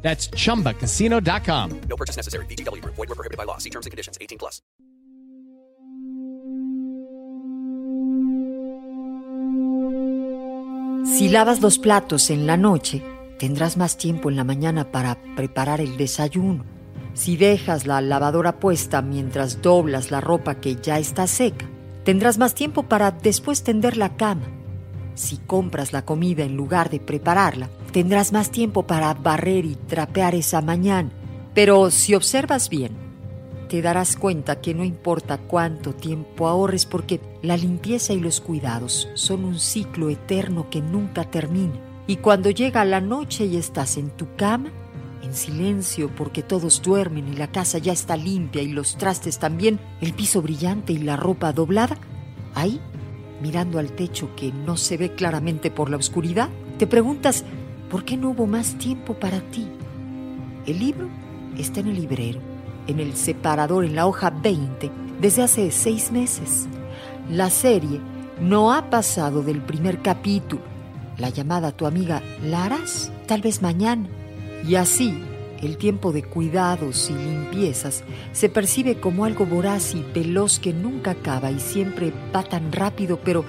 That's chumbacasino.com. No purchase necessary. BGW. Void were prohibited by law. See terms and conditions. 18 plus. Si lavas los platos en la noche, tendrás más tiempo en la mañana para preparar el desayuno. Si dejas la lavadora puesta mientras doblas la ropa que ya está seca, tendrás más tiempo para después tender la cama. Si compras la comida en lugar de prepararla, tendrás más tiempo para barrer y trapear esa mañana. Pero si observas bien, te darás cuenta que no importa cuánto tiempo ahorres porque la limpieza y los cuidados son un ciclo eterno que nunca termina. Y cuando llega la noche y estás en tu cama, en silencio porque todos duermen y la casa ya está limpia y los trastes también, el piso brillante y la ropa doblada, ahí, mirando al techo que no se ve claramente por la oscuridad, te preguntas, ¿por qué no hubo más tiempo para ti? El libro está en el librero, en el separador en la hoja 20, desde hace seis meses. La serie no ha pasado del primer capítulo. La llamada a tu amiga, ¿la harás? Tal vez mañana. Y así, el tiempo de cuidados y limpiezas se percibe como algo voraz y veloz que nunca acaba y siempre va tan rápido, pero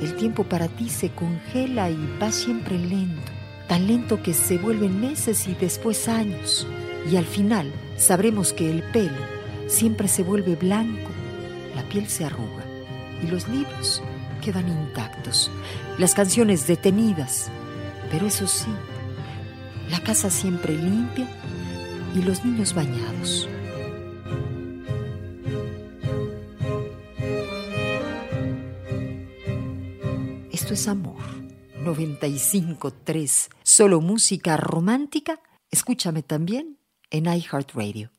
el tiempo para ti se congela y va siempre lento, tan lento que se vuelven meses y después años. Y al final sabremos que el pelo siempre se vuelve blanco, la piel se arruga y los libros quedan intactos, las canciones detenidas, pero eso sí, la casa siempre limpia y los niños bañados. Esto es amor. 95.3. Solo música romántica. Escúchame también en iHeartRadio.